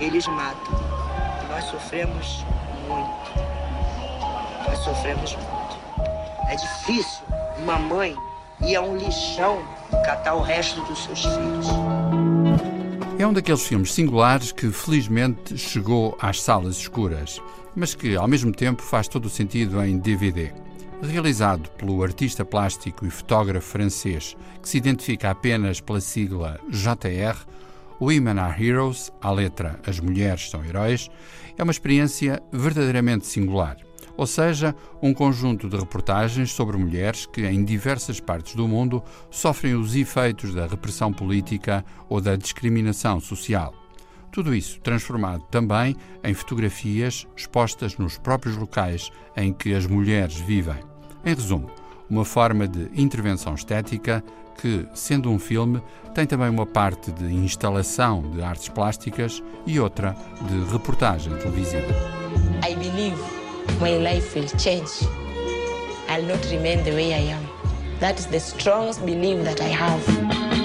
Eles matam. Nós sofremos muito. Nós sofremos muito. É difícil uma mãe ir a um lixão catar o resto dos seus filhos. É um daqueles filmes singulares que felizmente chegou às salas escuras, mas que ao mesmo tempo faz todo o sentido em DVD. Realizado pelo artista plástico e fotógrafo francês que se identifica apenas pela sigla JR, Women Are Heroes, à letra As Mulheres São Heróis, é uma experiência verdadeiramente singular. Ou seja, um conjunto de reportagens sobre mulheres que, em diversas partes do mundo, sofrem os efeitos da repressão política ou da discriminação social. Tudo isso transformado também em fotografias expostas nos próprios locais em que as mulheres vivem. Em resumo, uma forma de intervenção estética que, sendo um filme, tem também uma parte de instalação de artes plásticas e outra de reportagem televisiva. I believe my life will change. I'll not remain the way I am. That is the strongest belief that I have.